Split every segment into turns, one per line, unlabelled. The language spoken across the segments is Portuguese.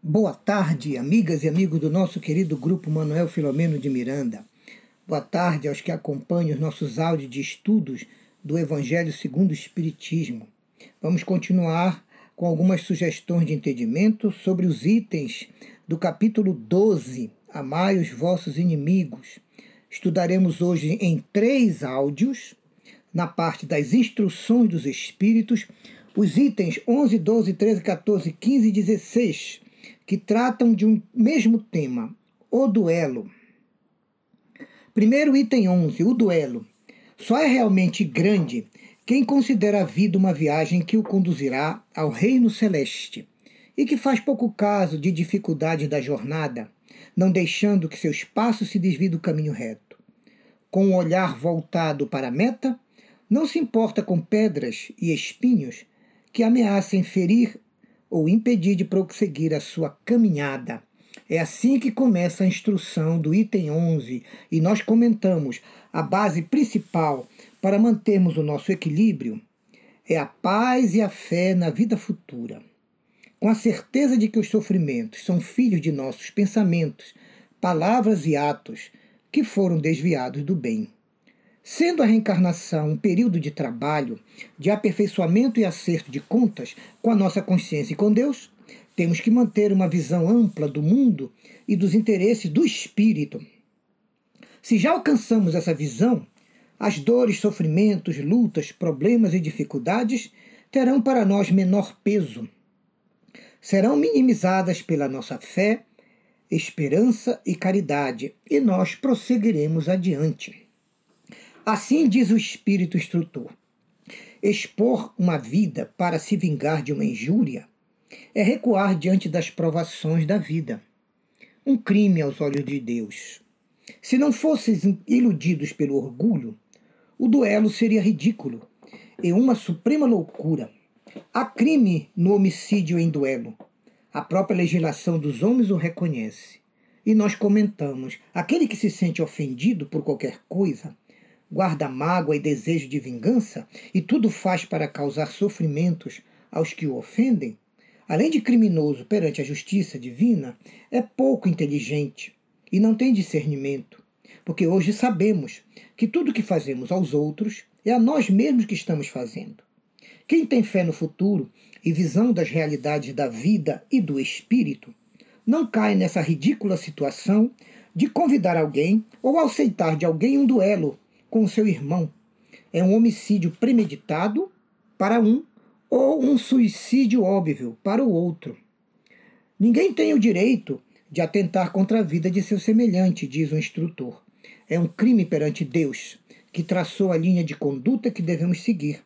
Boa tarde, amigas e amigos do nosso querido grupo Manuel Filomeno de Miranda. Boa tarde aos que acompanham os nossos áudios de estudos do Evangelho segundo o Espiritismo. Vamos continuar com algumas sugestões de entendimento sobre os itens do capítulo 12, Amai os vossos inimigos. Estudaremos hoje em três áudios, na parte das instruções dos Espíritos, os itens 11, 12, 13, 14, 15 e 16 que tratam de um mesmo tema, o duelo. Primeiro item 11, o duelo. Só é realmente grande quem considera a vida uma viagem que o conduzirá ao reino celeste e que faz pouco caso de dificuldades da jornada, não deixando que seus passos se desviem do caminho reto. Com o um olhar voltado para a meta, não se importa com pedras e espinhos que ameacem ferir ou impedir de prosseguir a sua caminhada. É assim que começa a instrução do item 11 e nós comentamos a base principal para mantermos o nosso equilíbrio é a paz e a fé na vida futura. Com a certeza de que os sofrimentos são filhos de nossos pensamentos, palavras e atos que foram desviados do bem. Sendo a reencarnação um período de trabalho, de aperfeiçoamento e acerto de contas com a nossa consciência e com Deus, temos que manter uma visão ampla do mundo e dos interesses do espírito. Se já alcançamos essa visão, as dores, sofrimentos, lutas, problemas e dificuldades terão para nós menor peso. Serão minimizadas pela nossa fé, esperança e caridade, e nós prosseguiremos adiante. Assim diz o espírito instrutor. Expor uma vida para se vingar de uma injúria é recuar diante das provações da vida. Um crime aos olhos de Deus. Se não fossem iludidos pelo orgulho, o duelo seria ridículo e uma suprema loucura. Há crime no homicídio em duelo. A própria legislação dos homens o reconhece. E nós comentamos: aquele que se sente ofendido por qualquer coisa guarda mágoa e desejo de vingança e tudo faz para causar sofrimentos aos que o ofendem, além de criminoso perante a justiça divina, é pouco inteligente e não tem discernimento, porque hoje sabemos que tudo que fazemos aos outros é a nós mesmos que estamos fazendo. Quem tem fé no futuro e visão das realidades da vida e do espírito, não cai nessa ridícula situação de convidar alguém ou aceitar de alguém um duelo com seu irmão. É um homicídio premeditado para um ou um suicídio óbvio para o outro. Ninguém tem o direito de atentar contra a vida de seu semelhante, diz o instrutor. É um crime perante Deus, que traçou a linha de conduta que devemos seguir.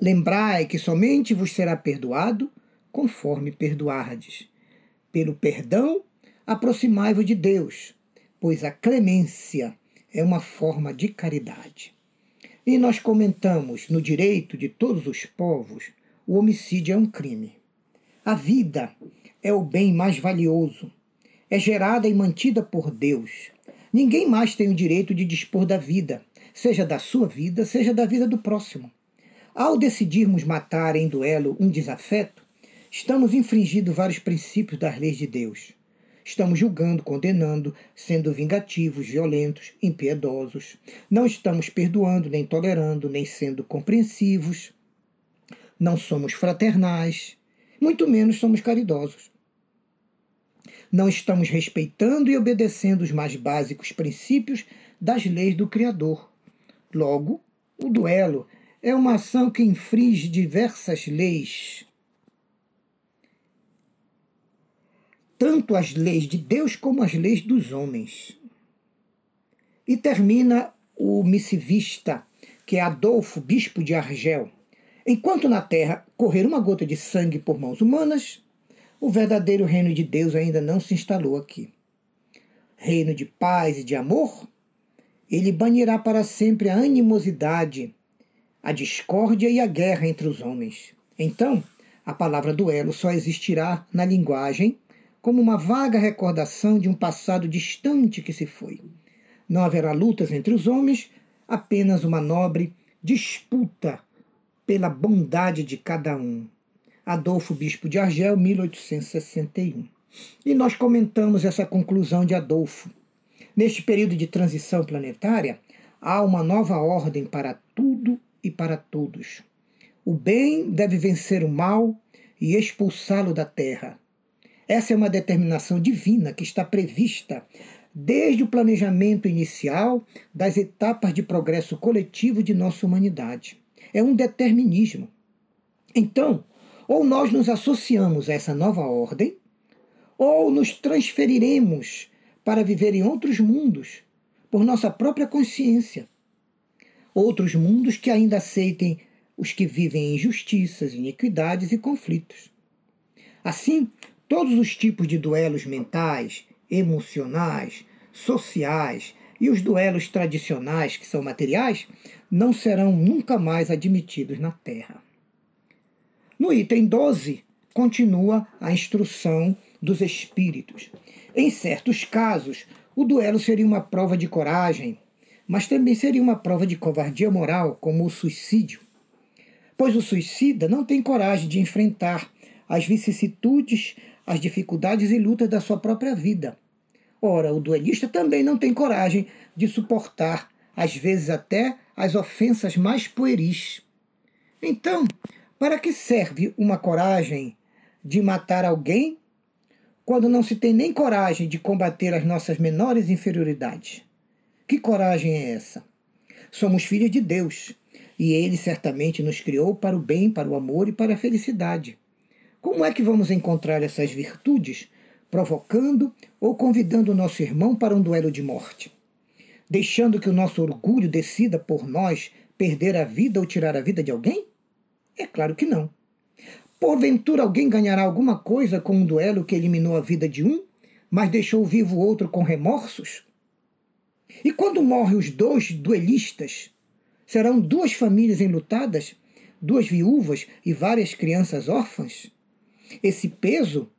Lembrai que somente vos será perdoado conforme perdoardes. Pelo perdão, aproximai-vos de Deus, pois a clemência é uma forma de caridade. E nós comentamos no direito de todos os povos, o homicídio é um crime. A vida é o bem mais valioso. É gerada e mantida por Deus. Ninguém mais tem o direito de dispor da vida, seja da sua vida, seja da vida do próximo. Ao decidirmos matar em duelo um desafeto, estamos infringindo vários princípios das leis de Deus. Estamos julgando, condenando, sendo vingativos, violentos, impiedosos. Não estamos perdoando, nem tolerando, nem sendo compreensivos. Não somos fraternais, muito menos somos caridosos. Não estamos respeitando e obedecendo os mais básicos princípios das leis do Criador. Logo, o duelo é uma ação que infringe diversas leis tanto as leis de Deus como as leis dos homens. E termina o missivista, que é Adolfo, bispo de Argel. Enquanto na terra correr uma gota de sangue por mãos humanas, o verdadeiro reino de Deus ainda não se instalou aqui. Reino de paz e de amor, ele banirá para sempre a animosidade, a discórdia e a guerra entre os homens. Então, a palavra duelo só existirá na linguagem como uma vaga recordação de um passado distante que se foi. Não haverá lutas entre os homens, apenas uma nobre disputa pela bondade de cada um. Adolfo Bispo de Argel, 1861. E nós comentamos essa conclusão de Adolfo. Neste período de transição planetária, há uma nova ordem para tudo e para todos. O bem deve vencer o mal e expulsá-lo da terra. Essa é uma determinação divina que está prevista desde o planejamento inicial das etapas de progresso coletivo de nossa humanidade. É um determinismo. Então, ou nós nos associamos a essa nova ordem, ou nos transferiremos para viver em outros mundos, por nossa própria consciência. Outros mundos que ainda aceitem os que vivem em injustiças, iniquidades e conflitos. Assim, todos os tipos de duelos mentais, emocionais, sociais e os duelos tradicionais, que são materiais, não serão nunca mais admitidos na Terra. No item 12, continua a instrução dos espíritos. Em certos casos, o duelo seria uma prova de coragem, mas também seria uma prova de covardia moral, como o suicídio. Pois o suicida não tem coragem de enfrentar as vicissitudes, as dificuldades e lutas da sua própria vida. Ora, o duelista também não tem coragem de suportar, às vezes até, as ofensas mais pueris. Então, para que serve uma coragem de matar alguém quando não se tem nem coragem de combater as nossas menores inferioridades? Que coragem é essa? Somos filhos de Deus e Ele certamente nos criou para o bem, para o amor e para a felicidade. Como é que vamos encontrar essas virtudes? Provocando ou convidando o nosso irmão para um duelo de morte? Deixando que o nosso orgulho decida por nós perder a vida ou tirar a vida de alguém? É claro que não. Porventura alguém ganhará alguma coisa com um duelo que eliminou a vida de um, mas deixou vivo o outro com remorsos? E quando morrem os dois duelistas, serão duas famílias enlutadas, duas viúvas e várias crianças órfãs? Esse peso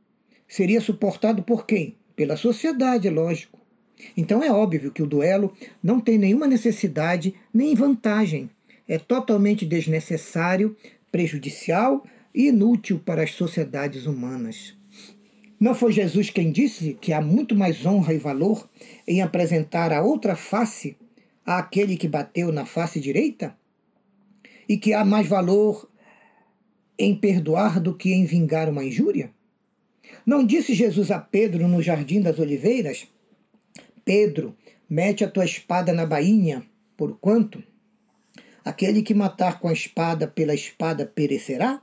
seria suportado por quem? Pela sociedade, é lógico. Então é óbvio que o duelo não tem nenhuma necessidade nem vantagem. É totalmente desnecessário, prejudicial e inútil para as sociedades humanas. Não foi Jesus quem disse que há muito mais honra e valor em apresentar a outra face àquele que bateu na face direita? E que há mais valor em perdoar do que em vingar uma injúria? Não disse Jesus a Pedro no jardim das oliveiras: Pedro, mete a tua espada na bainha, porquanto aquele que matar com a espada pela espada perecerá?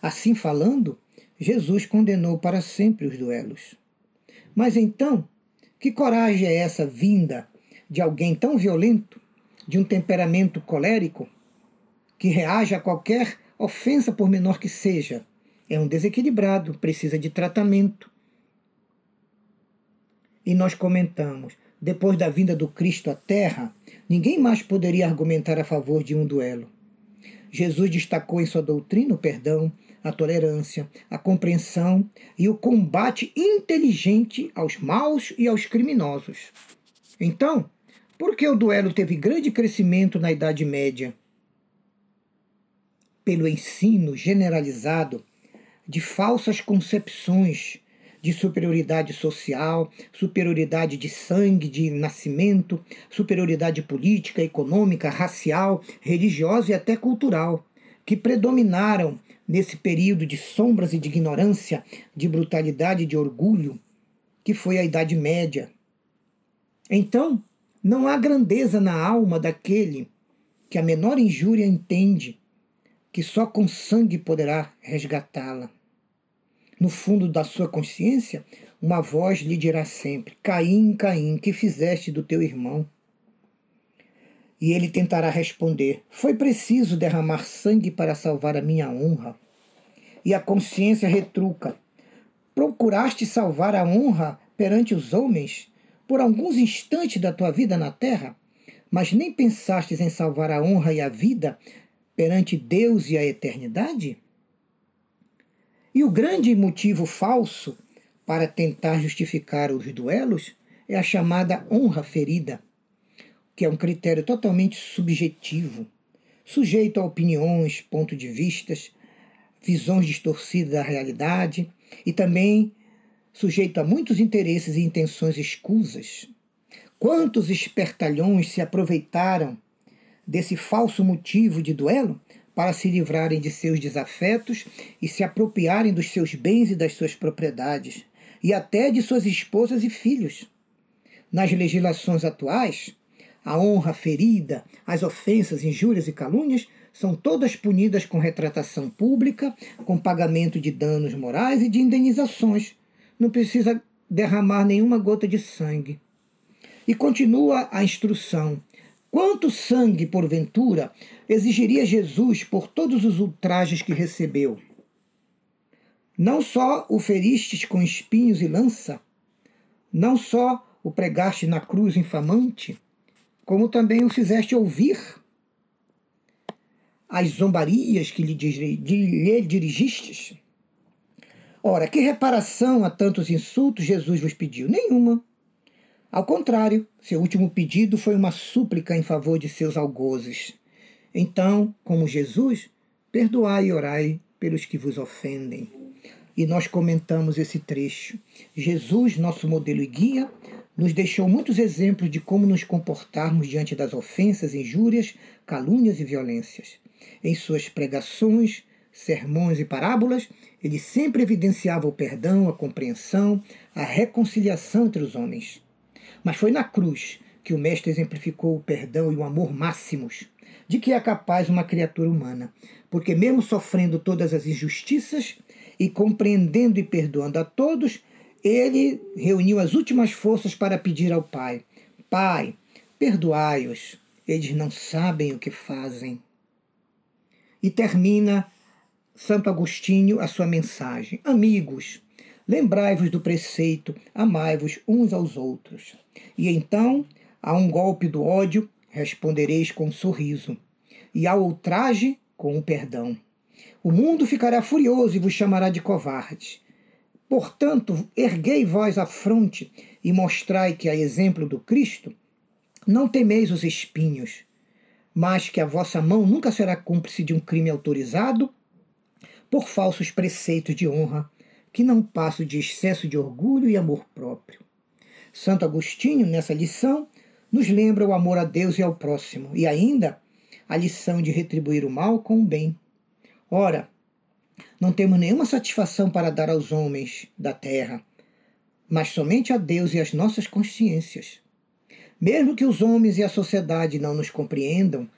Assim falando, Jesus condenou para sempre os duelos. Mas então, que coragem é essa vinda de alguém tão violento, de um temperamento colérico, que reage a qualquer ofensa por menor que seja? É um desequilibrado, precisa de tratamento. E nós comentamos, depois da vinda do Cristo à Terra, ninguém mais poderia argumentar a favor de um duelo. Jesus destacou em sua doutrina o perdão, a tolerância, a compreensão e o combate inteligente aos maus e aos criminosos. Então, por que o duelo teve grande crescimento na Idade Média? Pelo ensino generalizado de falsas concepções de superioridade social, superioridade de sangue, de nascimento, superioridade política, econômica, racial, religiosa e até cultural, que predominaram nesse período de sombras e de ignorância, de brutalidade e de orgulho, que foi a Idade Média. Então, não há grandeza na alma daquele que a menor injúria entende que só com sangue poderá resgatá-la. No fundo da sua consciência, uma voz lhe dirá sempre: Caim, Caim, que fizeste do teu irmão? E ele tentará responder: Foi preciso derramar sangue para salvar a minha honra. E a consciência retruca: Procuraste salvar a honra perante os homens por alguns instantes da tua vida na terra, mas nem pensastes em salvar a honra e a vida perante Deus e a eternidade? E o grande motivo falso para tentar justificar os duelos é a chamada honra ferida, que é um critério totalmente subjetivo, sujeito a opiniões, pontos de vistas, visões distorcidas da realidade e também sujeito a muitos interesses e intenções escusas. Quantos espertalhões se aproveitaram desse falso motivo de duelo para se livrarem de seus desafetos e se apropriarem dos seus bens e das suas propriedades, e até de suas esposas e filhos. Nas legislações atuais, a honra ferida, as ofensas, injúrias e calúnias são todas punidas com retratação pública, com pagamento de danos morais e de indenizações. Não precisa derramar nenhuma gota de sangue. E continua a instrução: Quanto sangue, porventura, exigiria Jesus por todos os ultrajes que recebeu? Não só o feristes com espinhos e lança, não só o pregaste na cruz infamante, como também o fizeste ouvir as zombarias que lhe, lhe dirigistes? Ora, que reparação a tantos insultos Jesus vos pediu? Nenhuma. Ao contrário, seu último pedido foi uma súplica em favor de seus algozes. Então, como Jesus, perdoai e orai pelos que vos ofendem. E nós comentamos esse trecho. Jesus, nosso modelo e guia, nos deixou muitos exemplos de como nos comportarmos diante das ofensas, injúrias, calúnias e violências. Em suas pregações, sermões e parábolas, ele sempre evidenciava o perdão, a compreensão, a reconciliação entre os homens. Mas foi na cruz que o Mestre exemplificou o perdão e o amor máximos de que é capaz uma criatura humana, porque, mesmo sofrendo todas as injustiças e compreendendo e perdoando a todos, ele reuniu as últimas forças para pedir ao Pai: Pai, perdoai-os, eles não sabem o que fazem. E termina Santo Agostinho a sua mensagem: Amigos, Lembrai-vos do preceito, amai-vos uns aos outros. E então, a um golpe do ódio, respondereis com um sorriso, e ao ultraje, com o um perdão. O mundo ficará furioso e vos chamará de covardes. Portanto, erguei vós a fronte e mostrai que, a exemplo do Cristo, não temeis os espinhos, mas que a vossa mão nunca será cúmplice de um crime autorizado por falsos preceitos de honra que não passo de excesso de orgulho e amor próprio. Santo Agostinho, nessa lição, nos lembra o amor a Deus e ao próximo, e ainda a lição de retribuir o mal com o bem. Ora, não temos nenhuma satisfação para dar aos homens da terra, mas somente a Deus e às nossas consciências. Mesmo que os homens e a sociedade não nos compreendam,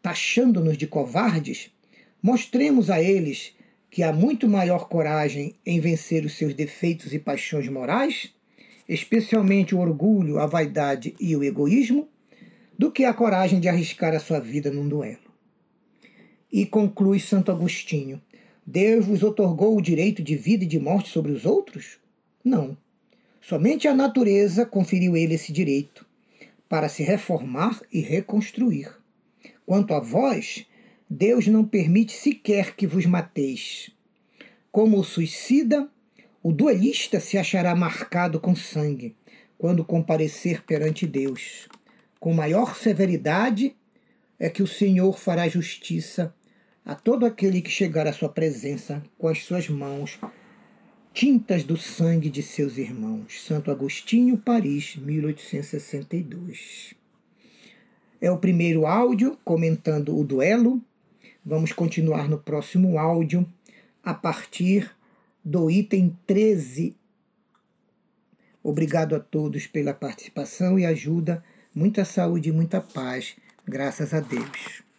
taxando-nos de covardes, mostremos a eles que há muito maior coragem em vencer os seus defeitos e paixões morais, especialmente o orgulho, a vaidade e o egoísmo, do que a coragem de arriscar a sua vida num duelo. E conclui Santo Agostinho: Deus vos otorgou o direito de vida e de morte sobre os outros? Não. Somente a natureza conferiu ele esse direito, para se reformar e reconstruir. Quanto a vós, Deus não permite sequer que vos mateis. Como o suicida, o duelista se achará marcado com sangue quando comparecer perante Deus. Com maior severidade é que o Senhor fará justiça a todo aquele que chegar à sua presença com as suas mãos tintas do sangue de seus irmãos. Santo Agostinho, Paris, 1862. É o primeiro áudio comentando o duelo Vamos continuar no próximo áudio a partir do item 13. Obrigado a todos pela participação e ajuda. Muita saúde e muita paz. Graças a Deus.